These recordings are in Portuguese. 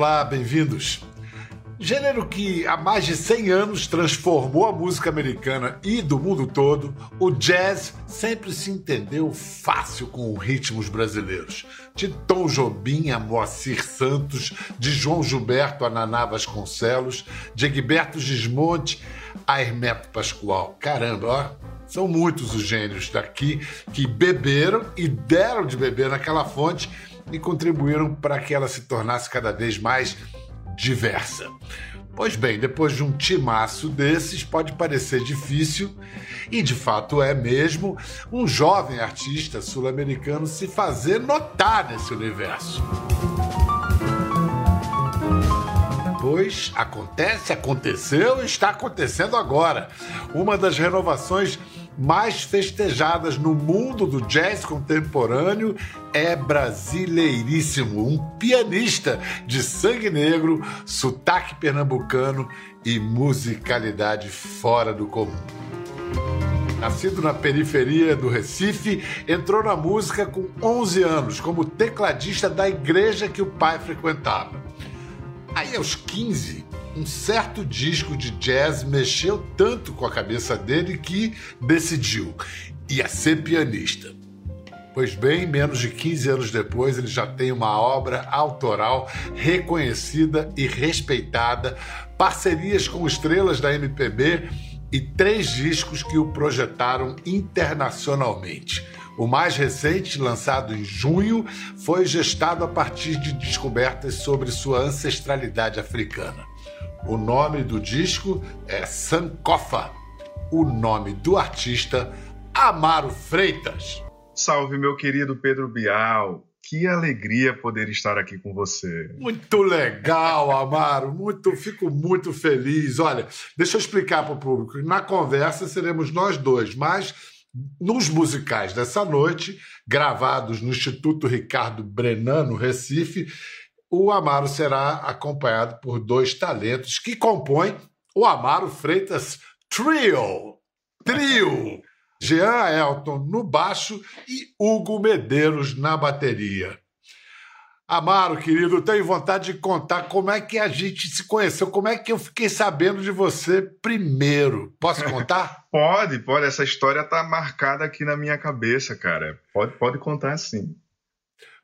Olá, bem-vindos. Gênero que há mais de 100 anos transformou a música americana e do mundo todo, o jazz sempre se entendeu fácil com ritmos brasileiros. De Tom Jobim a Moacir Santos, de João Gilberto a Naná Vasconcelos, de Egberto Gismonte a Hermeto Pascoal. Caramba, ó, são muitos os gênios daqui que beberam e deram de beber naquela fonte e contribuíram para que ela se tornasse cada vez mais diversa. Pois bem, depois de um timaço desses, pode parecer difícil, e de fato é mesmo, um jovem artista sul-americano se fazer notar nesse universo. Pois acontece, aconteceu e está acontecendo agora. Uma das renovações mais festejadas no mundo do jazz contemporâneo é brasileiríssimo, um pianista de sangue negro, sotaque pernambucano e musicalidade fora do comum. Nascido na periferia do Recife, entrou na música com 11 anos como tecladista da igreja que o pai frequentava. Aí, aos 15, um certo disco de jazz mexeu tanto com a cabeça dele que decidiu ia ser pianista. Pois bem, menos de 15 anos depois, ele já tem uma obra autoral reconhecida e respeitada, parcerias com estrelas da MPB e três discos que o projetaram internacionalmente. O mais recente, lançado em junho, foi gestado a partir de descobertas sobre sua ancestralidade africana. O nome do disco é Sankofa. O nome do artista, Amaro Freitas. Salve, meu querido Pedro Bial. Que alegria poder estar aqui com você. Muito legal, Amaro. Muito, fico muito feliz. Olha, deixa eu explicar para o público. Na conversa seremos nós dois, mas nos musicais dessa noite, gravados no Instituto Ricardo Brenan, no Recife, o Amaro será acompanhado por dois talentos que compõem o Amaro Freitas Trio. Trio! Jean Elton no baixo e Hugo Medeiros na bateria. Amaro, querido, tenho vontade de contar como é que a gente se conheceu, como é que eu fiquei sabendo de você primeiro. Posso contar? pode, pode. Essa história tá marcada aqui na minha cabeça, cara. Pode, pode contar sim.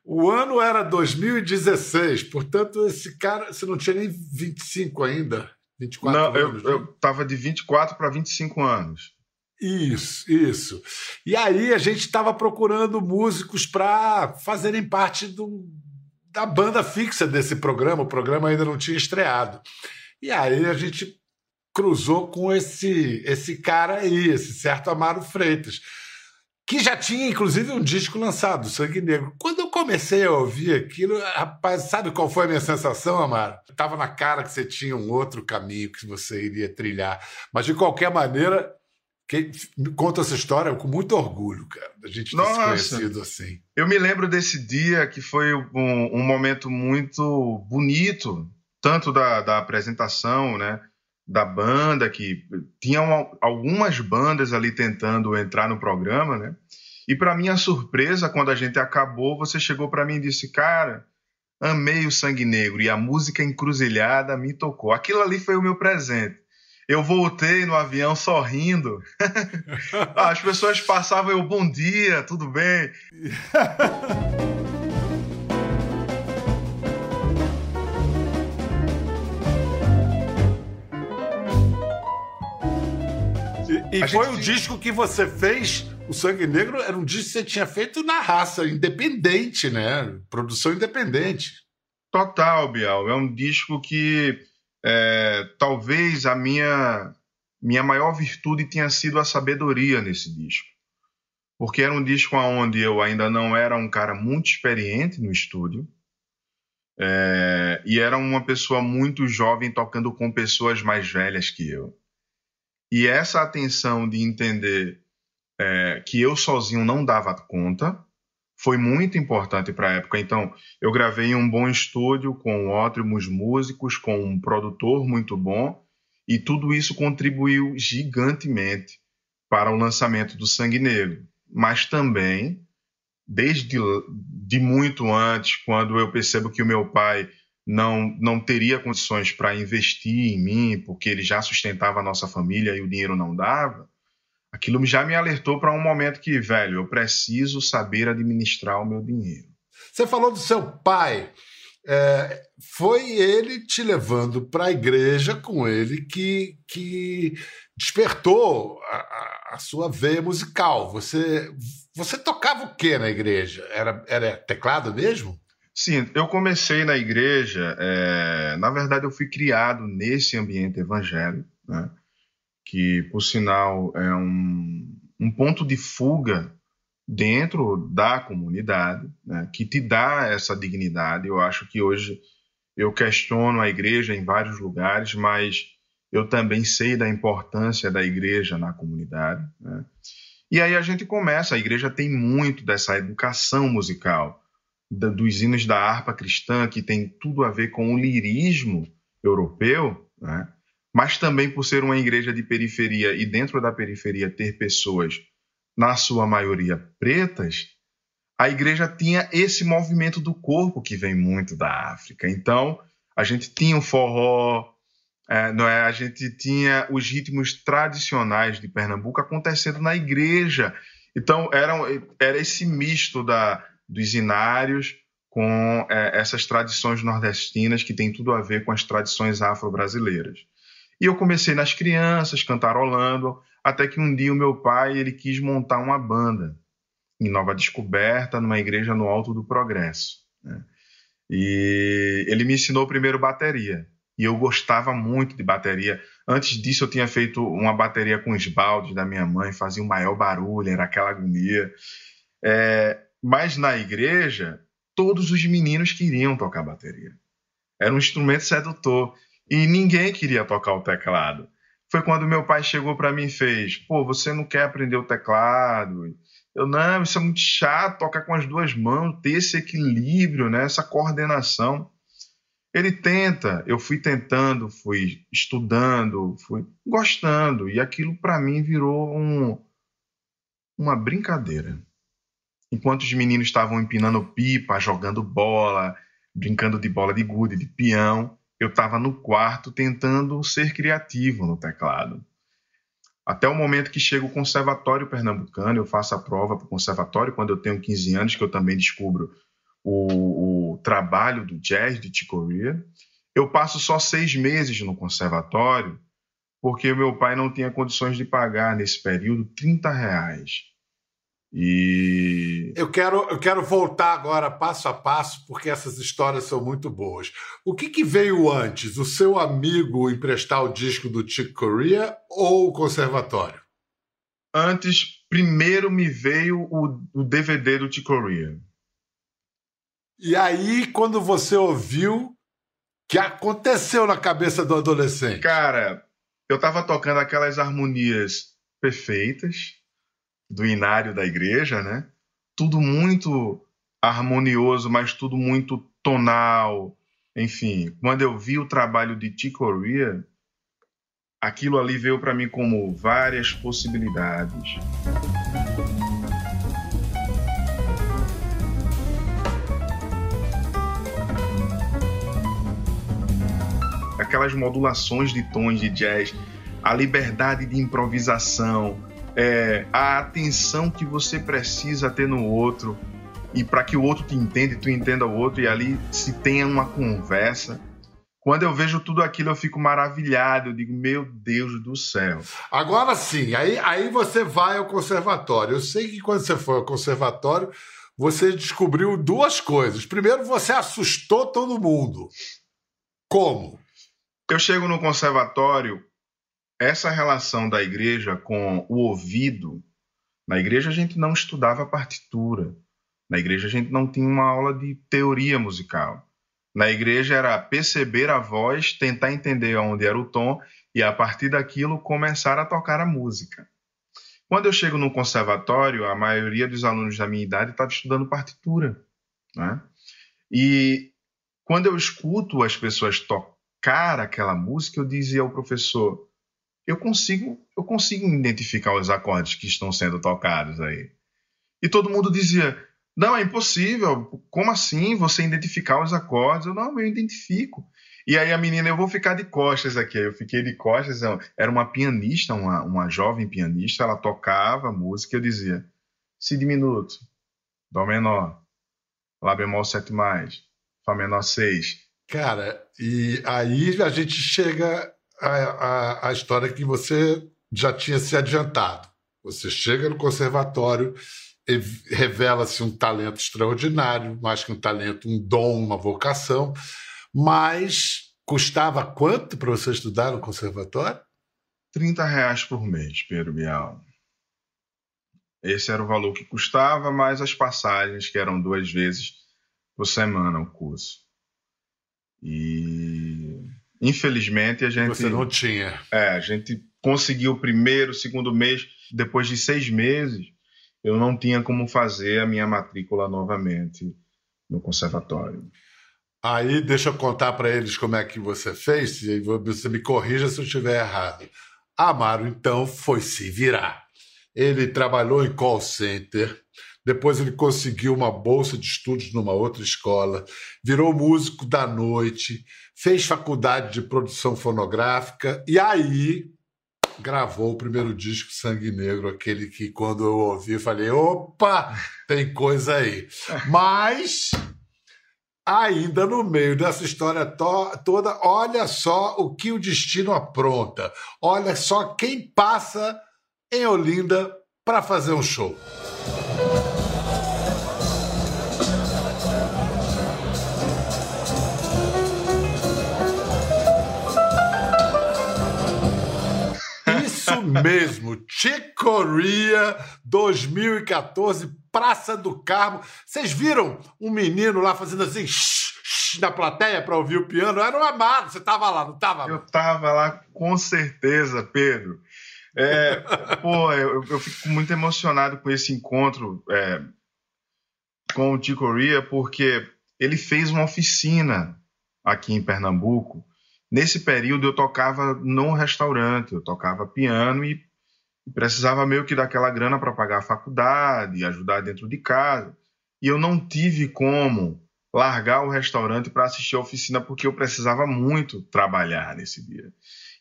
O ano era 2016, portanto, esse cara, você não tinha nem 25 ainda, 24 não, anos. Eu, né? eu tava de 24 para 25 anos. Isso, isso. E aí a gente estava procurando músicos para fazerem parte do, da banda fixa desse programa. O programa ainda não tinha estreado. E aí a gente cruzou com esse esse cara aí, esse certo Amaro Freitas que já tinha inclusive um disco lançado, Sangue Negro. Quando eu comecei a ouvir aquilo, rapaz, sabe qual foi a minha sensação, Amaro? Tava na cara que você tinha um outro caminho que você iria trilhar. Mas de qualquer maneira, que, conta essa história com muito orgulho, cara, da gente ter Nossa, se conhecido assim. Eu me lembro desse dia que foi um, um momento muito bonito, tanto da, da apresentação, né? Da banda, que tinham algumas bandas ali tentando entrar no programa, né? E para minha surpresa, quando a gente acabou, você chegou para mim e disse: "Cara, amei o Sangue Negro e a música Encruzilhada me tocou. Aquilo ali foi o meu presente. Eu voltei no avião sorrindo. As pessoas passavam eu, bom dia, tudo bem? E foi um disco que você fez, o Sangue Negro era um disco que você tinha feito na raça, independente, né? Produção independente. Total, Bial. É um disco que é, talvez a minha, minha maior virtude tenha sido a sabedoria nesse disco. Porque era um disco onde eu ainda não era um cara muito experiente no estúdio. É, e era uma pessoa muito jovem tocando com pessoas mais velhas que eu. E essa atenção de entender é, que eu sozinho não dava conta foi muito importante para a época. Então, eu gravei em um bom estúdio com ótimos músicos, com um produtor muito bom, e tudo isso contribuiu gigantemente para o lançamento do Sangue Negro. Mas também, desde de muito antes, quando eu percebo que o meu pai não, não teria condições para investir em mim, porque ele já sustentava a nossa família e o dinheiro não dava, aquilo já me alertou para um momento que, velho, eu preciso saber administrar o meu dinheiro. Você falou do seu pai. É, foi ele te levando para a igreja com ele que, que despertou a, a, sua veia musical. Você, você tocava o que na igreja? Era, era teclado mesmo? Sim, eu comecei na igreja. É, na verdade, eu fui criado nesse ambiente evangélico, né, que, por sinal, é um, um ponto de fuga dentro da comunidade, né, que te dá essa dignidade. Eu acho que hoje eu questiono a igreja em vários lugares, mas eu também sei da importância da igreja na comunidade. Né? E aí a gente começa, a igreja tem muito dessa educação musical, da, dos hinos da harpa cristã, que tem tudo a ver com o lirismo europeu, né? mas também por ser uma igreja de periferia e dentro da periferia ter pessoas na sua maioria pretas, a igreja tinha esse movimento do corpo que vem muito da África. Então, a gente tinha o forró, é, não é? a gente tinha os ritmos tradicionais de Pernambuco acontecendo na igreja. Então, era, era esse misto da, dos inários com é, essas tradições nordestinas que tem tudo a ver com as tradições afro-brasileiras. E eu comecei nas crianças, cantarolando, até que um dia o meu pai ele quis montar uma banda em Nova Descoberta, numa igreja no Alto do Progresso. Né? E ele me ensinou primeiro bateria. E eu gostava muito de bateria. Antes disso, eu tinha feito uma bateria com os baldes da minha mãe, fazia o maior barulho, era aquela agonia. É, mas na igreja, todos os meninos queriam tocar bateria. Era um instrumento sedutor. E ninguém queria tocar o teclado foi quando meu pai chegou para mim e fez: pô, você não quer aprender o teclado? Eu, não, isso é muito chato, tocar com as duas mãos, ter esse equilíbrio, né, essa coordenação. Ele tenta, eu fui tentando, fui estudando, fui gostando, e aquilo para mim virou um, uma brincadeira. Enquanto os meninos estavam empinando pipa, jogando bola, brincando de bola de gude, de peão, eu estava no quarto tentando ser criativo no teclado. Até o momento que chega o Conservatório Pernambucano, eu faço a prova para o Conservatório quando eu tenho 15 anos, que eu também descubro o, o trabalho do jazz de Chicoria. Eu passo só seis meses no Conservatório, porque meu pai não tinha condições de pagar nesse período 30 reais e eu quero, eu quero voltar agora passo a passo, porque essas histórias são muito boas. O que, que veio antes? O seu amigo emprestar o disco do Chick Corea ou o conservatório? Antes, primeiro me veio o, o DVD do Chick Corea. E aí, quando você ouviu, que aconteceu na cabeça do adolescente? Cara, eu tava tocando aquelas harmonias perfeitas do inário da igreja, né? Tudo muito harmonioso, mas tudo muito tonal. Enfim, quando eu vi o trabalho de Chick Corea, aquilo ali veio para mim como várias possibilidades. Aquelas modulações de tons de jazz, a liberdade de improvisação, é, a atenção que você precisa ter no outro e para que o outro te entenda e tu entenda o outro e ali se tenha uma conversa. Quando eu vejo tudo aquilo, eu fico maravilhado. Eu digo, meu Deus do céu. Agora sim, aí, aí você vai ao conservatório. Eu sei que quando você foi ao conservatório, você descobriu duas coisas. Primeiro, você assustou todo mundo. Como? Eu chego no conservatório essa relação da igreja com o ouvido, na igreja a gente não estudava partitura, na igreja a gente não tinha uma aula de teoria musical. Na igreja era perceber a voz, tentar entender onde era o tom e a partir daquilo começar a tocar a música. Quando eu chego no conservatório, a maioria dos alunos da minha idade estava estudando partitura. Né? E quando eu escuto as pessoas tocar aquela música, eu dizia ao professor: eu consigo, eu consigo identificar os acordes que estão sendo tocados aí. E todo mundo dizia: Não, é impossível. Como assim você identificar os acordes? Eu, não, eu identifico. E aí a menina, eu vou ficar de costas aqui. Eu fiquei de costas. Era uma pianista, uma, uma jovem pianista. Ela tocava música eu dizia: Si diminuto, Dó menor, Lá bemol 7, Fá menor 6. Cara, e aí a gente chega à, à, à história que você já tinha se adiantado. Você chega no conservatório revela-se um talento extraordinário, mais que um talento, um dom, uma vocação, mas custava quanto para você estudar no conservatório? 30 reais por mês, Pedro Bial. Esse era o valor que custava, mais as passagens, que eram duas vezes por semana o curso. E infelizmente a gente. Você não tinha. É, a gente conseguiu o primeiro, segundo mês, depois de seis meses, eu não tinha como fazer a minha matrícula novamente no conservatório. Aí, deixa eu contar para eles como é que você fez, e você me corrija se eu estiver errado. Amaro, então, foi se virar. Ele trabalhou em call center, depois ele conseguiu uma bolsa de estudos numa outra escola, virou músico da noite, fez faculdade de produção fonográfica e aí gravou o primeiro disco Sangue Negro, aquele que quando eu ouvi falei, opa, tem coisa aí. Mas ainda no meio dessa história to toda, olha só o que o destino apronta. Olha só quem passa em Olinda para fazer um show. Mesmo. Chicoria 2014, Praça do Carmo. Vocês viram um menino lá fazendo assim na plateia para ouvir o piano? Era um amado. Você estava lá, não estava? Eu estava lá com certeza, Pedro. É, pô, eu, eu, fico muito emocionado com esse encontro é, com o Chicoria, porque ele fez uma oficina aqui em Pernambuco Nesse período eu tocava num restaurante, eu tocava piano e precisava meio que daquela grana para pagar a faculdade, ajudar dentro de casa. E eu não tive como largar o restaurante para assistir a oficina porque eu precisava muito trabalhar nesse dia.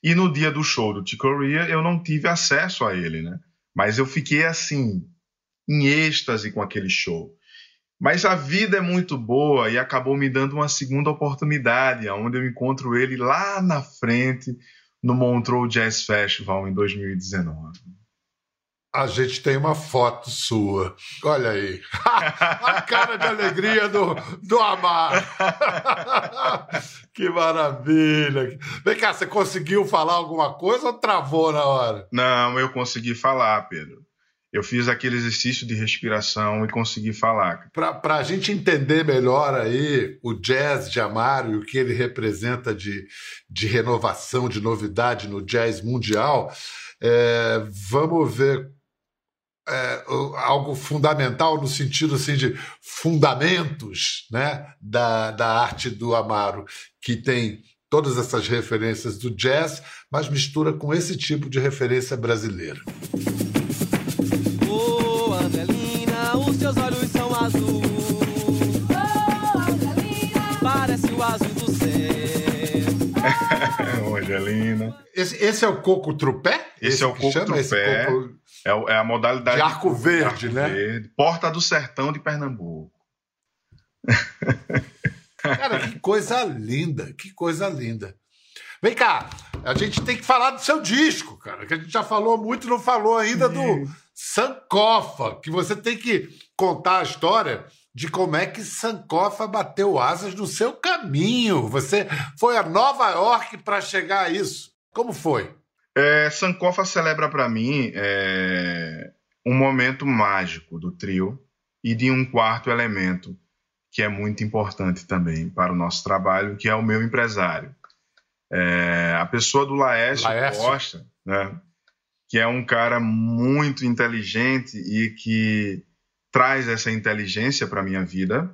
E no dia do show do Ticoria eu não tive acesso a ele, né? Mas eu fiquei assim em êxtase com aquele show. Mas a vida é muito boa e acabou me dando uma segunda oportunidade, onde eu encontro ele lá na frente no Montreux Jazz Festival em 2019. A gente tem uma foto sua. Olha aí. a cara de alegria do, do Amar. que maravilha. Vem cá, você conseguiu falar alguma coisa ou travou na hora? Não, eu consegui falar, Pedro eu fiz aquele exercício de respiração e consegui falar. Para a gente entender melhor aí o jazz de Amaro e o que ele representa de, de renovação, de novidade no jazz mundial, é, vamos ver é, algo fundamental no sentido assim de fundamentos né, da, da arte do Amaro, que tem todas essas referências do jazz, mas mistura com esse tipo de referência brasileira. Angelina. Esse, esse é o coco trupé? Esse, esse é o coco trupé. Coco... É, é, a modalidade. De arco verde, arco né? Verde. Porta do Sertão de Pernambuco. Cara, que coisa linda, que coisa linda. Vem cá, a gente tem que falar do seu disco, cara, que a gente já falou muito, não falou ainda do Sankofa, que você tem que contar a história de como é que Sankofa bateu asas no seu caminho. Você foi a Nova York para chegar a isso. Como foi? É, Sankofa celebra para mim é, um momento mágico do trio e de um quarto elemento que é muito importante também para o nosso trabalho, que é o meu empresário. É, a pessoa do Laércio, Laércio. Costa, né, que é um cara muito inteligente e que traz essa inteligência para minha vida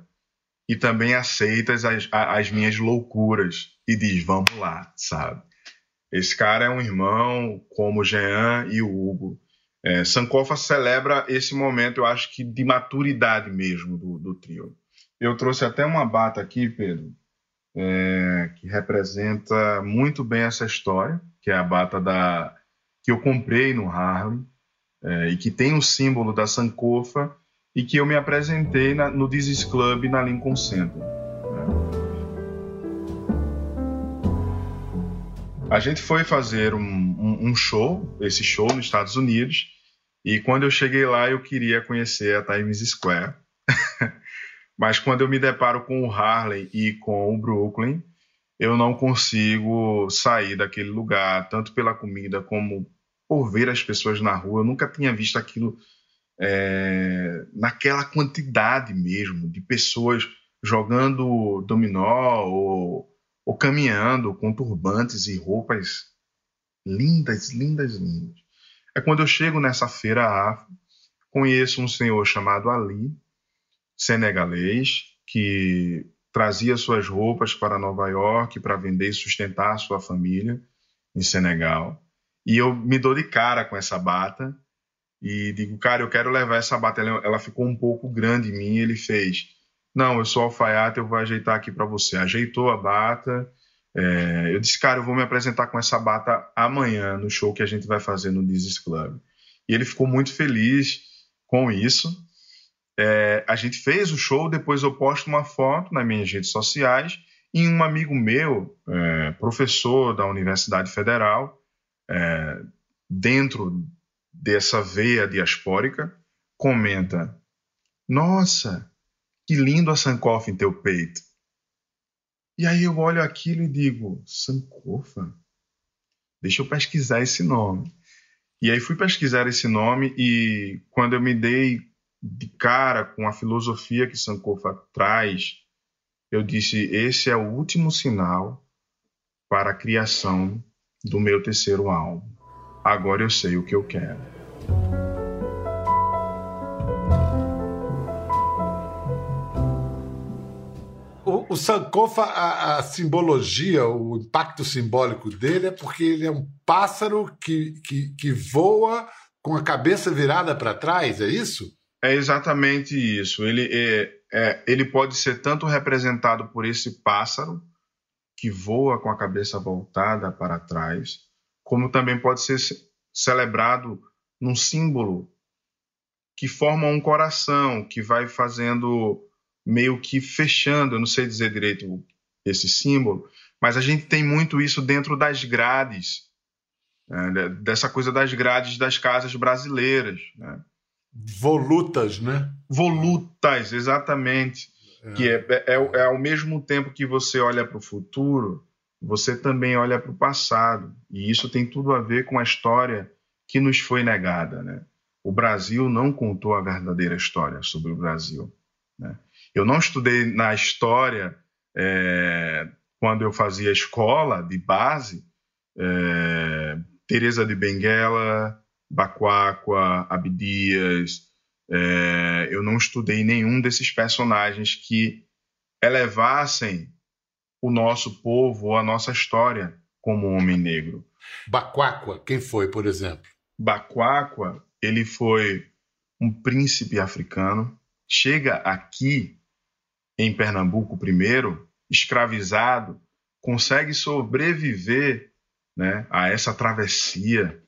e também aceita as, as minhas loucuras e diz: vamos lá, sabe? Esse cara é um irmão como o Jean e o Hugo. É, Sankofa celebra esse momento, eu acho que de maturidade mesmo do, do trio. Eu trouxe até uma bata aqui, Pedro, é, que representa muito bem essa história, que é a bata da que eu comprei no Harley é, e que tem o símbolo da Sankofa e que eu me apresentei na, no This Club na Lincoln Center. Né? A gente foi fazer um, um, um, show, esse show nos Estados Unidos, e quando eu cheguei lá eu queria conhecer a Times Square. Mas quando eu me deparo com o Harlem e com o Brooklyn, eu não consigo sair daquele lugar, tanto pela comida como por ver as pessoas na rua. Eu nunca tinha visto aquilo é, naquela quantidade mesmo de pessoas jogando dominó ou ou caminhando com turbantes e roupas lindas, lindas, lindas. É quando eu chego nessa feira afro, conheço um senhor chamado Ali, senegalês, que trazia suas roupas para Nova York para vender e sustentar sua família em Senegal. E eu me dou de cara com essa bata e digo, cara, eu quero levar essa bata. Ela, ficou um pouco grande em mim. Ele fez, não, eu sou alfaiate, eu vou ajeitar aqui para você. Ajeitou a bata. É, eu disse, cara, eu vou me apresentar com essa bata amanhã no show que a gente vai fazer no This Club. E ele ficou muito feliz com isso. É, a gente fez o show, depois eu posto uma foto nas minhas redes sociais e um amigo meu, é, professor da Universidade Federal, é, dentro dessa veia diaspórica, comenta: Nossa, que lindo a Sankofa em teu peito. E aí eu olho aquilo e digo, Sankofa? Deixa eu pesquisar esse nome. E aí fui pesquisar esse nome e quando eu me dei de cara com a filosofia que Sankofa traz, eu disse, esse é o último sinal para a criação do meu terceiro álbum. Agora eu sei o que eu quero. o Sankofa, a, a, simbologia, o impacto simbólico dele é porque ele é um pássaro que, que, que voa com a cabeça virada para trás, é isso? É exatamente isso. Ele, é, é, ele pode ser tanto representado por esse pássaro que voa com a cabeça voltada para trás, como também pode ser celebrado num símbolo que forma um coração, que vai fazendo meio que fechando, eu não sei dizer direito esse símbolo, mas a gente tem muito isso dentro das grades, né, dessa coisa das grades das casas brasileiras. Né? Volutas, né? Volutas, exatamente. É. Que é, é, é ao mesmo tempo que você olha para o futuro, você também olha para o passado. E isso tem tudo a ver com a história que nos foi negada. Né? O Brasil não contou a verdadeira história sobre o Brasil. Né? Eu não estudei na história é, quando eu fazia escola de base, é, Teresa de Benguela, Bacuacua, Abdias. É, eu não estudei nenhum desses personagens que elevassem o nosso povo ou a nossa história como homem negro. Bacuacua, quem foi, por exemplo? Bacuacua, ele foi um príncipe africano, chega aqui em Pernambuco primeiro, escravizado, consegue sobreviver né, a essa travessia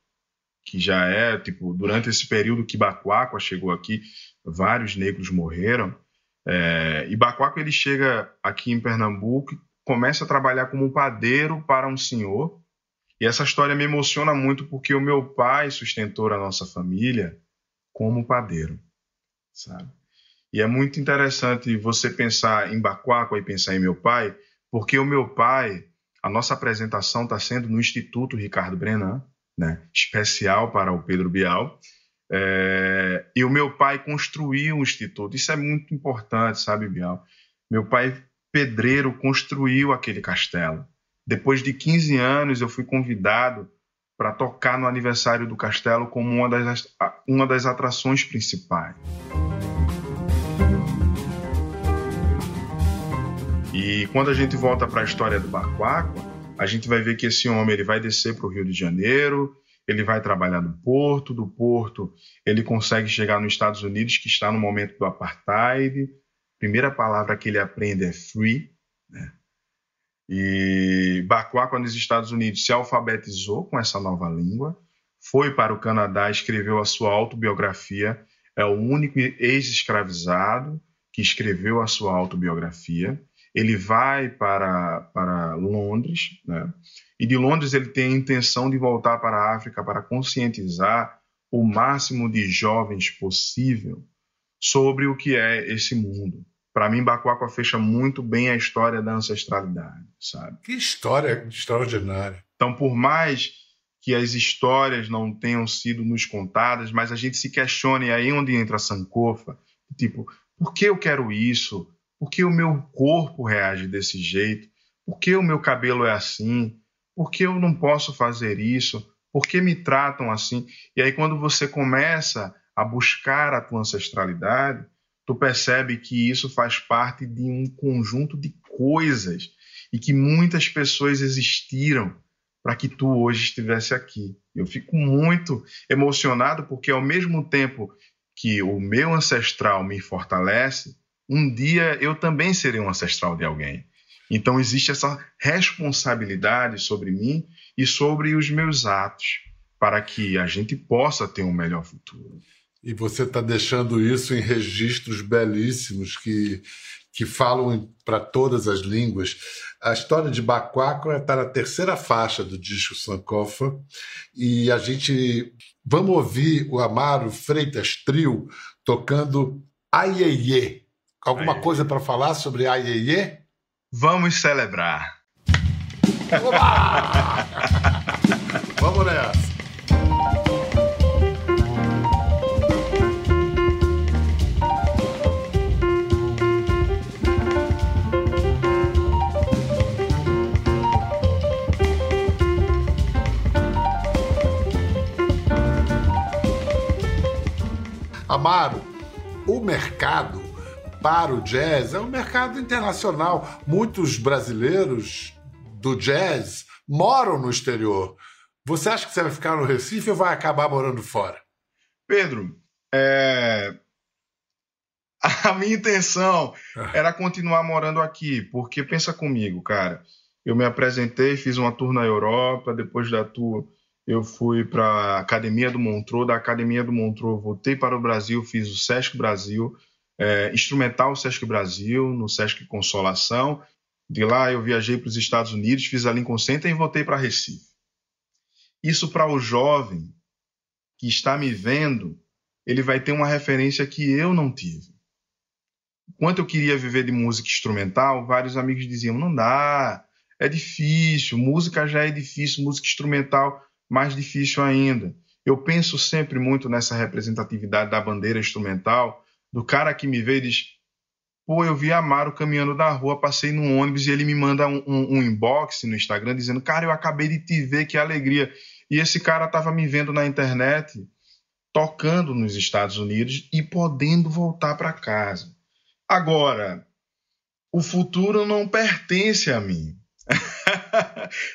que já é, tipo, durante esse período que Bacuacua chegou aqui, vários negros morreram. É, e Bacuacua ele chega aqui em Pernambuco começa a trabalhar como padeiro para um senhor. E essa história me emociona muito porque o meu pai sustentou a nossa família como padeiro, sabe? E é muito interessante você pensar em Bacuacua e pensar em meu pai, porque o meu pai, a nossa apresentação está sendo no Instituto Ricardo Brenan, né, especial para o Pedro Bial. É, e o meu pai construiu o instituto. Isso é muito importante, sabe, Bial? Meu pai, pedreiro, construiu aquele castelo. Depois de 15 anos, eu fui convidado para tocar no aniversário do castelo como uma das, uma das atrações principais. E quando a gente volta para a história do Bacuacua, a gente vai ver que esse homem ele vai descer para o Rio de Janeiro, ele vai trabalhar no porto, do porto ele consegue chegar nos Estados Unidos, que está no momento do apartheid. Primeira palavra que ele aprende é free, né? E Bacuaco nos Estados Unidos se alfabetizou com essa nova língua, foi para o Canadá, escreveu a sua autobiografia, é o único ex-escravizado que escreveu a sua autobiografia. Ele vai para, para Londres, né? e de Londres ele tem a intenção de voltar para a África para conscientizar o máximo de jovens possível sobre o que é esse mundo. Para mim, Bacuaca fecha muito bem a história da ancestralidade, sabe? Que história extraordinária. Então, por mais que as histórias não tenham sido nos contadas, mas a gente se questione aí onde entra a Sankofa, tipo, por que eu quero isso? Por que o meu corpo reage desse jeito? Por que o meu cabelo é assim? Por que eu não posso fazer isso? Por que me tratam assim? E aí, quando você começa a buscar a tua ancestralidade, tu percebe que isso faz parte de um conjunto de coisas e que muitas pessoas existiram para que tu hoje estivesse aqui. Eu fico muito emocionado porque, ao mesmo tempo que o meu ancestral me fortalece, um dia eu também serei um ancestral de alguém. Então existe essa responsabilidade sobre mim e sobre os meus atos para que a gente possa ter um melhor futuro. E você está deixando isso em registros belíssimos que, que falam para todas as línguas. A história de Bacuaco está na terceira faixa do disco Sankofa e a gente vamos ouvir o Amaro Freitas Trio tocando Aieye. Alguma coisa para falar sobre Aieye? Vamos celebrar. vamos nessa. Amaro, o mercado para o jazz é um mercado internacional. Muitos brasileiros do jazz moram no exterior. Você acha que você vai ficar no Recife ou vai acabar morando fora? Pedro, é... a minha intenção ah. era continuar morando aqui, porque pensa comigo, cara. Eu me apresentei, fiz uma tour na Europa, depois da tour eu fui para a Academia do Montreux, da Academia do Montreux voltei para o Brasil, fiz o Sesc Brasil, é, instrumental Sesc Brasil, no Sesc Consolação. De lá eu viajei para os Estados Unidos, fiz a Lincoln Center e voltei para Recife. Isso para o jovem que está me vendo, ele vai ter uma referência que eu não tive. Enquanto eu queria viver de música instrumental, vários amigos diziam: não dá, é difícil, música já é difícil, música instrumental mais difícil ainda. Eu penso sempre muito nessa representatividade da bandeira instrumental, do cara que me vê e diz: pô, eu vi Amaro caminhando na rua, passei num ônibus e ele me manda um, um, um, inbox no Instagram dizendo: cara, eu acabei de te ver, que alegria. E esse cara estava me vendo na internet, tocando nos Estados Unidos e podendo voltar para casa. Agora, o futuro não pertence a mim.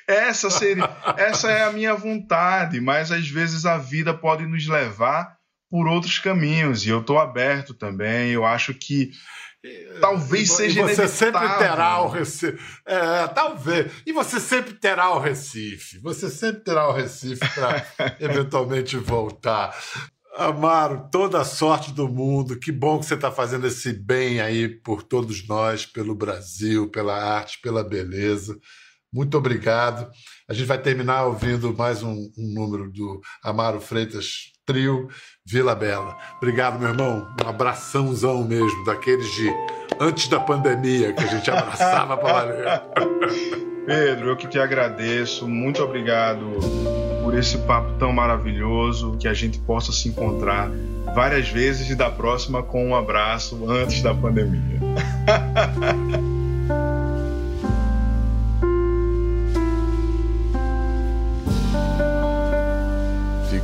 Essa seria, essa é a minha vontade, mas às vezes a vida pode nos levar por outros caminhos e eu estou aberto também. Eu acho que talvez e, seja e você sempre terá o Recife, é, talvez. E você sempre terá o Recife. Você sempre terá o Recife para eventualmente voltar. Amaro, toda a sorte do mundo. Que bom que você está fazendo esse bem aí por todos nós, pelo Brasil, pela arte, pela beleza. Muito obrigado. A gente vai terminar ouvindo mais um, um número do Amaro Freitas Trio Vila Bela. Obrigado, meu irmão. Um abraçãozão mesmo, daqueles de antes da pandemia que a gente abraçava para valer. Pedro, eu que te agradeço. Muito obrigado por esse papo tão maravilhoso, que a gente possa se encontrar várias vezes e da próxima com um abraço antes da pandemia.